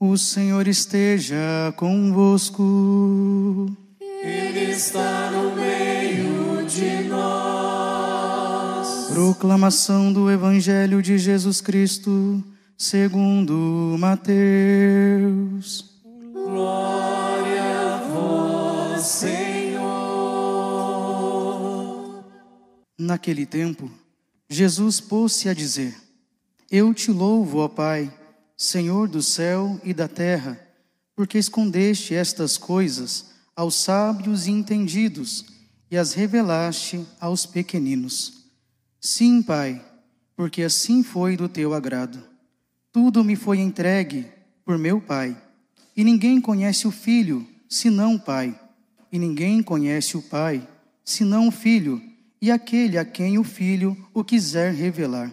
O Senhor esteja convosco. Ele está no meio de nós. Proclamação do Evangelho de Jesus Cristo, segundo Mateus. Glória a vós, Senhor. Naquele tempo, Jesus pôs-se a dizer: Eu te louvo, ó Pai, Senhor do céu e da terra, porque escondeste estas coisas aos sábios e entendidos e as revelaste aos pequeninos. Sim, Pai, porque assim foi do teu agrado. Tudo me foi entregue por meu Pai, e ninguém conhece o Filho senão o Pai, e ninguém conhece o Pai senão o Filho, e aquele a quem o Filho o quiser revelar.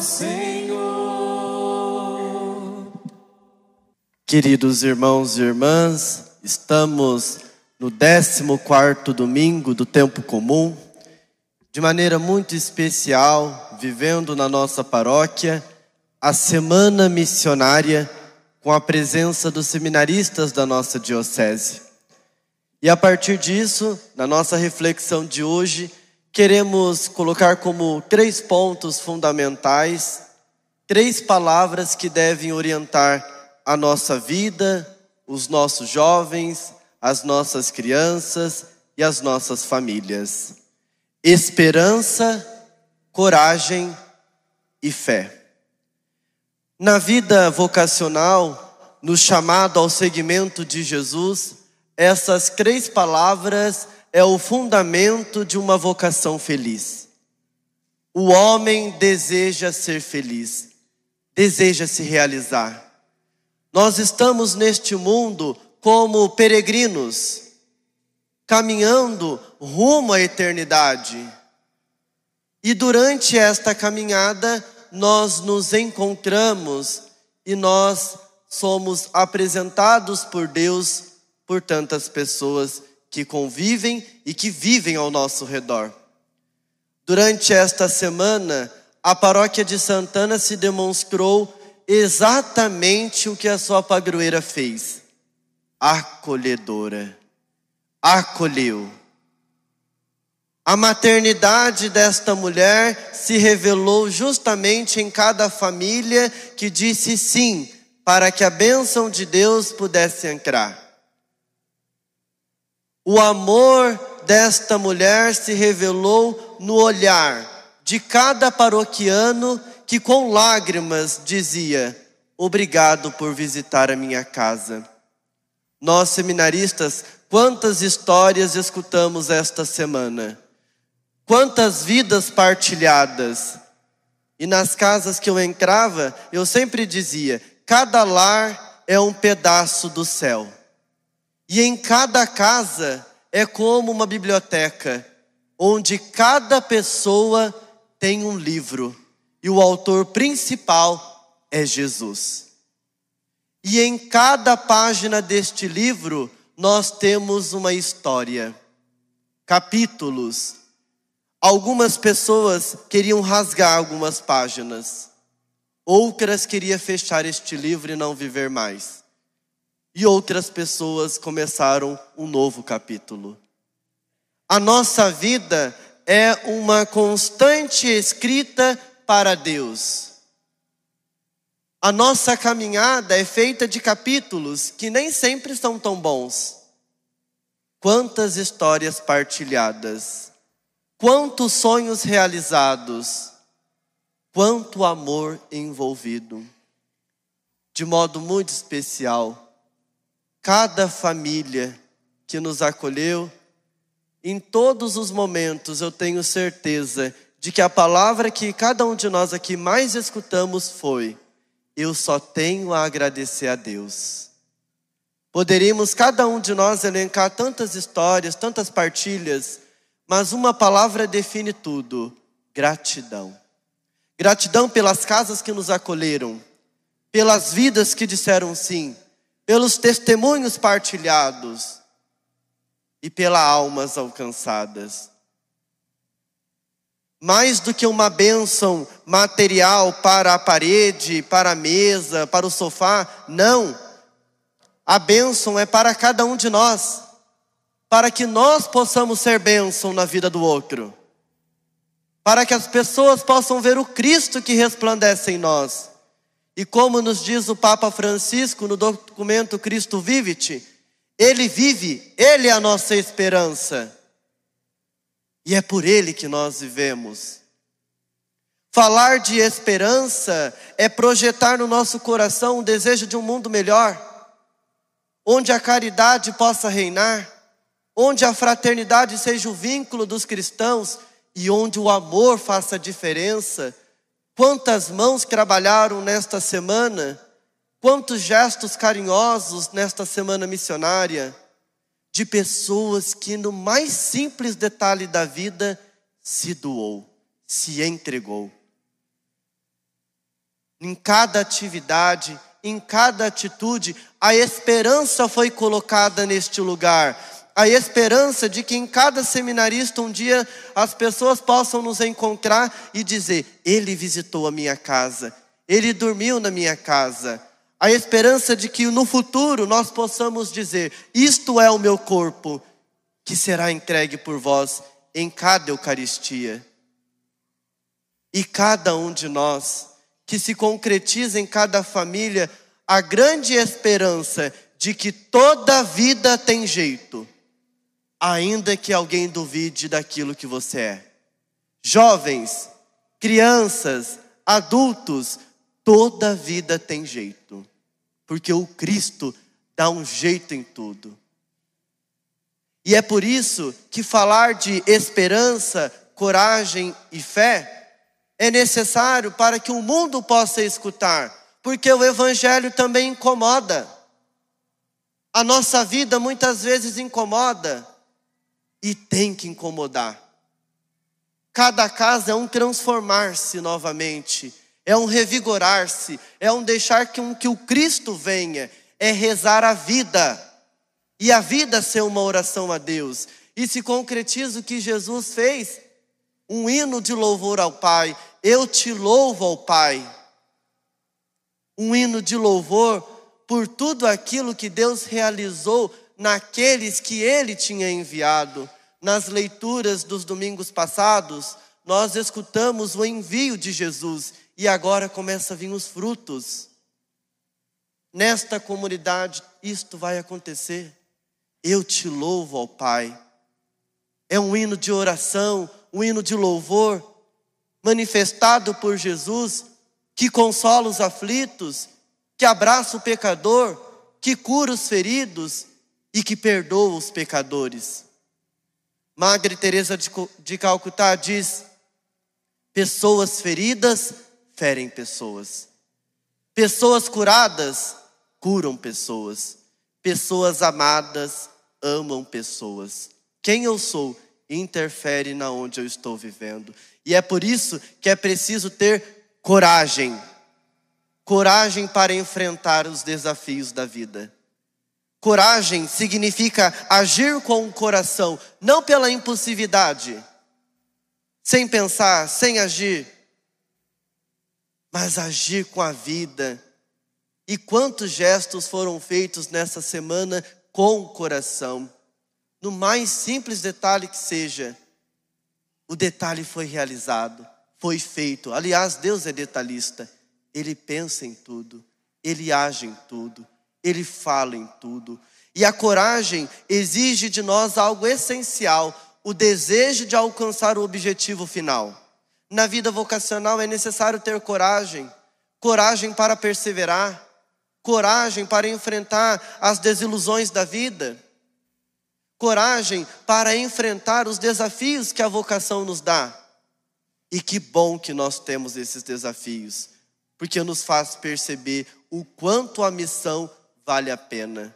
Senhor. Queridos irmãos e irmãs, estamos no 14º domingo do tempo comum, de maneira muito especial, vivendo na nossa paróquia a semana missionária com a presença dos seminaristas da nossa diocese. E a partir disso, na nossa reflexão de hoje, queremos colocar como três pontos fundamentais, três palavras que devem orientar a nossa vida, os nossos jovens, as nossas crianças e as nossas famílias: esperança, coragem e fé. Na vida vocacional, no chamado ao seguimento de Jesus, essas três palavras é o fundamento de uma vocação feliz. O homem deseja ser feliz, deseja se realizar. Nós estamos neste mundo como peregrinos, caminhando rumo à eternidade. E durante esta caminhada, nós nos encontramos e nós somos apresentados por Deus por tantas pessoas que convivem e que vivem ao nosso redor. Durante esta semana, a paróquia de Santana se demonstrou exatamente o que a sua padroeira fez: acolhedora. Acolheu. A maternidade desta mulher se revelou justamente em cada família que disse sim, para que a bênção de Deus pudesse entrar. O amor desta mulher se revelou no olhar de cada paroquiano que com lágrimas dizia: Obrigado por visitar a minha casa. Nós, seminaristas, quantas histórias escutamos esta semana, quantas vidas partilhadas. E nas casas que eu entrava, eu sempre dizia: cada lar é um pedaço do céu. E em cada casa é como uma biblioteca, onde cada pessoa tem um livro e o autor principal é Jesus. E em cada página deste livro nós temos uma história, capítulos. Algumas pessoas queriam rasgar algumas páginas, outras queriam fechar este livro e não viver mais e outras pessoas começaram um novo capítulo. A nossa vida é uma constante escrita para Deus. A nossa caminhada é feita de capítulos que nem sempre são tão bons. Quantas histórias partilhadas, quantos sonhos realizados, quanto amor envolvido. De modo muito especial, cada família que nos acolheu, em todos os momentos eu tenho certeza de que a palavra que cada um de nós aqui mais escutamos foi: eu só tenho a agradecer a Deus. Poderíamos cada um de nós elencar tantas histórias, tantas partilhas, mas uma palavra define tudo: gratidão. Gratidão pelas casas que nos acolheram, pelas vidas que disseram sim, pelos testemunhos partilhados e pelas almas alcançadas. Mais do que uma bênção material para a parede, para a mesa, para o sofá, não. A bênção é para cada um de nós, para que nós possamos ser bênção na vida do outro, para que as pessoas possam ver o Cristo que resplandece em nós. E como nos diz o Papa Francisco no documento Cristo Vivit, ele vive, ele é a nossa esperança. E é por ele que nós vivemos. Falar de esperança é projetar no nosso coração o desejo de um mundo melhor, onde a caridade possa reinar, onde a fraternidade seja o vínculo dos cristãos e onde o amor faça diferença Quantas mãos trabalharam nesta semana, quantos gestos carinhosos nesta semana missionária, de pessoas que, no mais simples detalhe da vida, se doou, se entregou. Em cada atividade, em cada atitude, a esperança foi colocada neste lugar a esperança de que em cada seminarista um dia as pessoas possam nos encontrar e dizer: Ele visitou a minha casa, ele dormiu na minha casa. A esperança de que no futuro nós possamos dizer: Isto é o meu corpo, que será entregue por vós em cada Eucaristia. E cada um de nós, que se concretiza em cada família, a grande esperança de que toda vida tem jeito ainda que alguém duvide daquilo que você é. Jovens, crianças, adultos, toda vida tem jeito, porque o Cristo dá um jeito em tudo. E é por isso que falar de esperança, coragem e fé é necessário para que o mundo possa escutar, porque o Evangelho também incomoda. A nossa vida muitas vezes incomoda e tem que incomodar. Cada casa é um transformar-se novamente, é um revigorar-se, é um deixar que, um, que o Cristo venha, é rezar a vida, e a vida ser uma oração a Deus. E se concretiza o que Jesus fez, um hino de louvor ao Pai, eu te louvo ao Pai. Um hino de louvor por tudo aquilo que Deus realizou naqueles que ele tinha enviado. Nas leituras dos domingos passados, nós escutamos o envio de Jesus e agora começa a vir os frutos. Nesta comunidade, isto vai acontecer. Eu te louvo ao Pai. É um hino de oração, um hino de louvor, manifestado por Jesus, que consola os aflitos, que abraça o pecador, que cura os feridos, e que perdoa os pecadores. Madre Teresa de Calcutá diz: pessoas feridas ferem pessoas. Pessoas curadas curam pessoas. Pessoas amadas amam pessoas. Quem eu sou interfere na onde eu estou vivendo. E é por isso que é preciso ter coragem. Coragem para enfrentar os desafios da vida. Coragem significa agir com o coração, não pela impulsividade, sem pensar, sem agir, mas agir com a vida. E quantos gestos foram feitos nessa semana com o coração? No mais simples detalhe que seja, o detalhe foi realizado, foi feito. Aliás, Deus é detalhista, Ele pensa em tudo, Ele age em tudo. Ele fala em tudo. E a coragem exige de nós algo essencial: o desejo de alcançar o objetivo final. Na vida vocacional é necessário ter coragem, coragem para perseverar, coragem para enfrentar as desilusões da vida, coragem para enfrentar os desafios que a vocação nos dá. E que bom que nós temos esses desafios, porque nos faz perceber o quanto a missão vale a pena.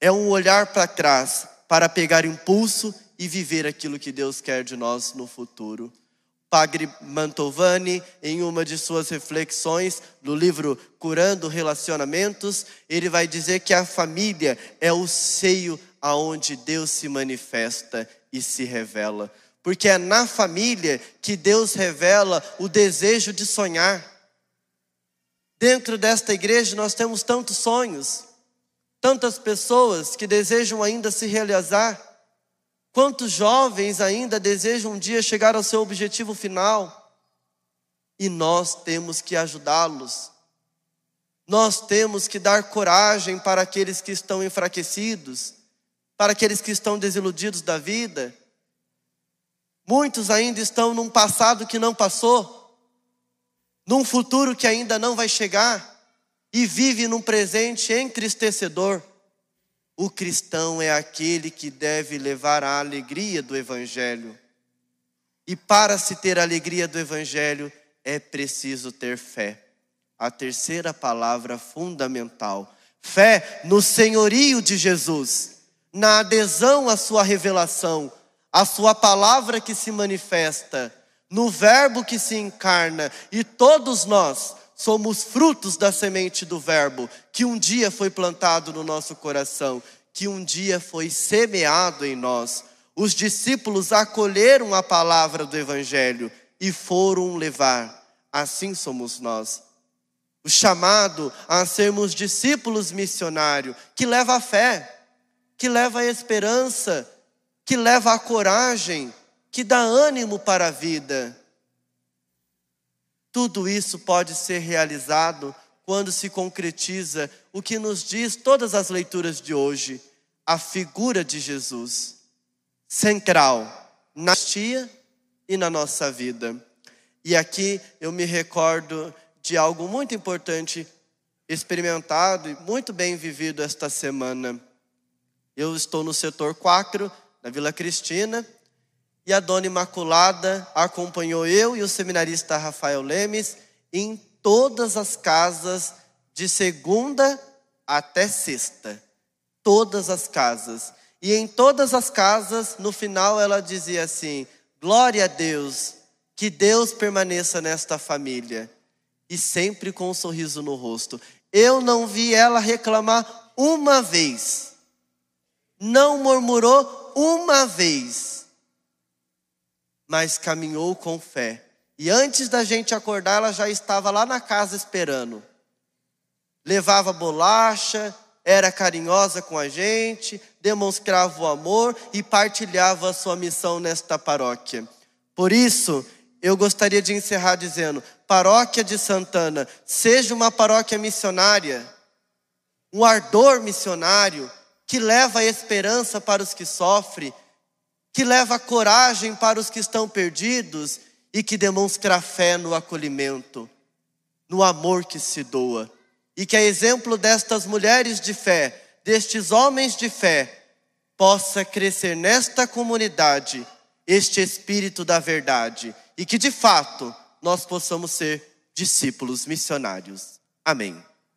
É um olhar para trás para pegar impulso e viver aquilo que Deus quer de nós no futuro. Padre Mantovani, em uma de suas reflexões no livro Curando Relacionamentos, ele vai dizer que a família é o seio aonde Deus se manifesta e se revela. Porque é na família que Deus revela o desejo de sonhar. Dentro desta igreja nós temos tantos sonhos, tantas pessoas que desejam ainda se realizar. Quantos jovens ainda desejam um dia chegar ao seu objetivo final? E nós temos que ajudá-los. Nós temos que dar coragem para aqueles que estão enfraquecidos, para aqueles que estão desiludidos da vida. Muitos ainda estão num passado que não passou, num futuro que ainda não vai chegar, e vive num presente entristecedor. O cristão é aquele que deve levar a alegria do Evangelho. E para se ter a alegria do Evangelho, é preciso ter fé. A terceira palavra fundamental: fé no senhorio de Jesus na adesão à sua revelação, à sua palavra que se manifesta, no Verbo que se encarna, e todos nós somos frutos da semente do Verbo, que um dia foi plantado no nosso coração, que um dia foi semeado em nós. Os discípulos acolheram a palavra do Evangelho e foram levar. Assim somos nós. O chamado a sermos discípulos missionários, que leva a fé que leva à esperança, que leva à coragem, que dá ânimo para a vida. Tudo isso pode ser realizado quando se concretiza o que nos diz todas as leituras de hoje, a figura de Jesus, central na tia e na nossa vida. E aqui eu me recordo de algo muito importante experimentado e muito bem vivido esta semana. Eu estou no setor 4, na Vila Cristina, e a dona Imaculada acompanhou eu e o seminarista Rafael Lemes em todas as casas, de segunda até sexta. Todas as casas. E em todas as casas, no final, ela dizia assim: Glória a Deus, que Deus permaneça nesta família. E sempre com um sorriso no rosto. Eu não vi ela reclamar uma vez não murmurou uma vez, mas caminhou com fé. E antes da gente acordar, ela já estava lá na casa esperando. Levava bolacha, era carinhosa com a gente, demonstrava o amor e partilhava a sua missão nesta paróquia. Por isso, eu gostaria de encerrar dizendo: Paróquia de Santana, seja uma paróquia missionária, um ardor missionário, que leva a esperança para os que sofrem, que leva coragem para os que estão perdidos e que demonstra fé no acolhimento, no amor que se doa. E que a exemplo destas mulheres de fé, destes homens de fé, possa crescer nesta comunidade este espírito da verdade e que de fato nós possamos ser discípulos missionários. Amém.